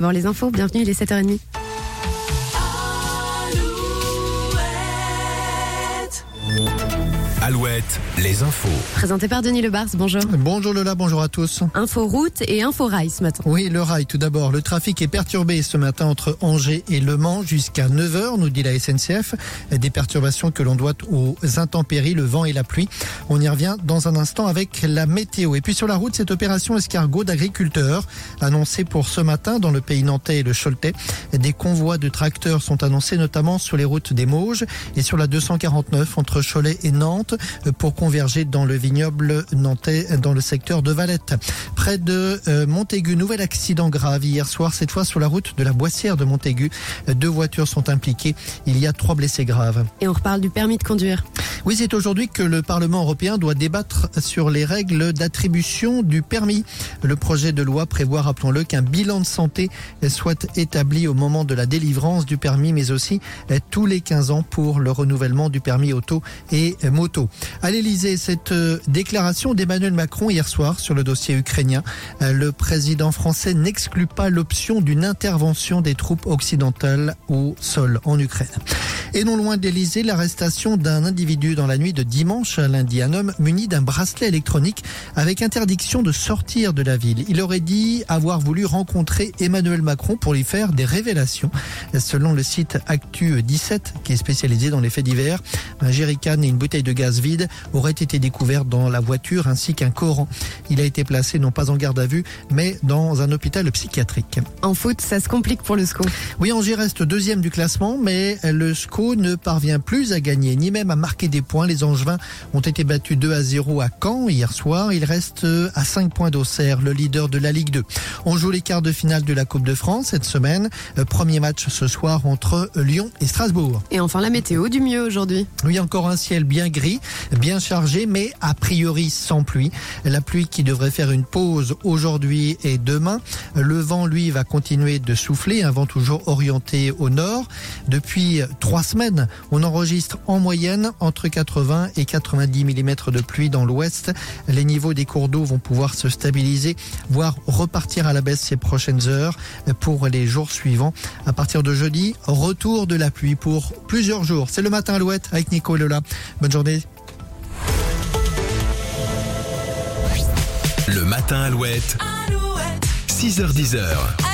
Avant les infos, bienvenue, il est 7h30. Alouette, les infos. Présenté par Denis Lebars, bonjour. Bonjour Lola, bonjour à tous. Info route et info rail ce matin. Oui, le rail tout d'abord. Le trafic est perturbé ce matin entre Angers et Le Mans jusqu'à 9h, nous dit la SNCF. Des perturbations que l'on doit aux intempéries, le vent et la pluie. On y revient dans un instant avec la météo. Et puis sur la route, cette opération escargot d'agriculteurs annoncée pour ce matin dans le pays nantais et le Choletais. Des convois de tracteurs sont annoncés notamment sur les routes des Mauges et sur la 249 entre Cholet et Nantes pour converger dans le vignoble nantais dans le secteur de Valette. Près de euh, Montaigu, nouvel accident grave hier soir, cette fois sur la route de la Boissière de Montaigu. Deux voitures sont impliquées. Il y a trois blessés graves. Et on reparle du permis de conduire. Oui, c'est aujourd'hui que le Parlement européen doit débattre sur les règles d'attribution du permis. Le projet de loi prévoit, rappelons-le, qu'un bilan de santé soit établi au moment de la délivrance du permis, mais aussi tous les 15 ans pour le renouvellement du permis auto et moto. À l'Elysée, cette déclaration d'Emmanuel Macron hier soir sur le dossier ukrainien. Le président français n'exclut pas l'option d'une intervention des troupes occidentales au sol en Ukraine. Et non loin d'Elysée, l'arrestation d'un individu dans la nuit de dimanche à lundi. Un homme muni d'un bracelet électronique avec interdiction de sortir de la ville. Il aurait dit avoir voulu rencontrer Emmanuel Macron pour lui faire des révélations. Selon le site Actu 17, qui est spécialisé dans les faits divers, un jerrycan et une bouteille de gaz vide auraient été découverts dans la voiture ainsi qu'un Coran. Il a été placé non pas en garde à vue, mais dans un hôpital psychiatrique. En foot, ça se complique pour le SCO. Oui, Angers reste deuxième du classement, mais le SCO ne parvient plus à gagner, ni même à marquer des points. Les Angevins ont été battus 2 à 0 à Caen hier soir. Il reste à 5 points d'Auxerre, le leader de la Ligue 2. On joue les quarts de finale de la Coupe de France cette semaine. Premier match ce soir entre Lyon et Strasbourg. Et enfin la météo du mieux aujourd'hui. Oui, encore un ciel bien gris, bien chargé, mais a priori sans pluie. La pluie qui devrait faire une pause aujourd'hui et demain. Le vent, lui, va continuer de souffler, un vent toujours orienté au nord. Depuis trois semaine, on enregistre en moyenne entre 80 et 90 mm de pluie dans l'ouest. Les niveaux des cours d'eau vont pouvoir se stabiliser, voire repartir à la baisse ces prochaines heures pour les jours suivants. À partir de jeudi, retour de la pluie pour plusieurs jours. C'est le matin Alouette avec Nico et Lola. Bonne journée. Le matin Alouette. 6h10.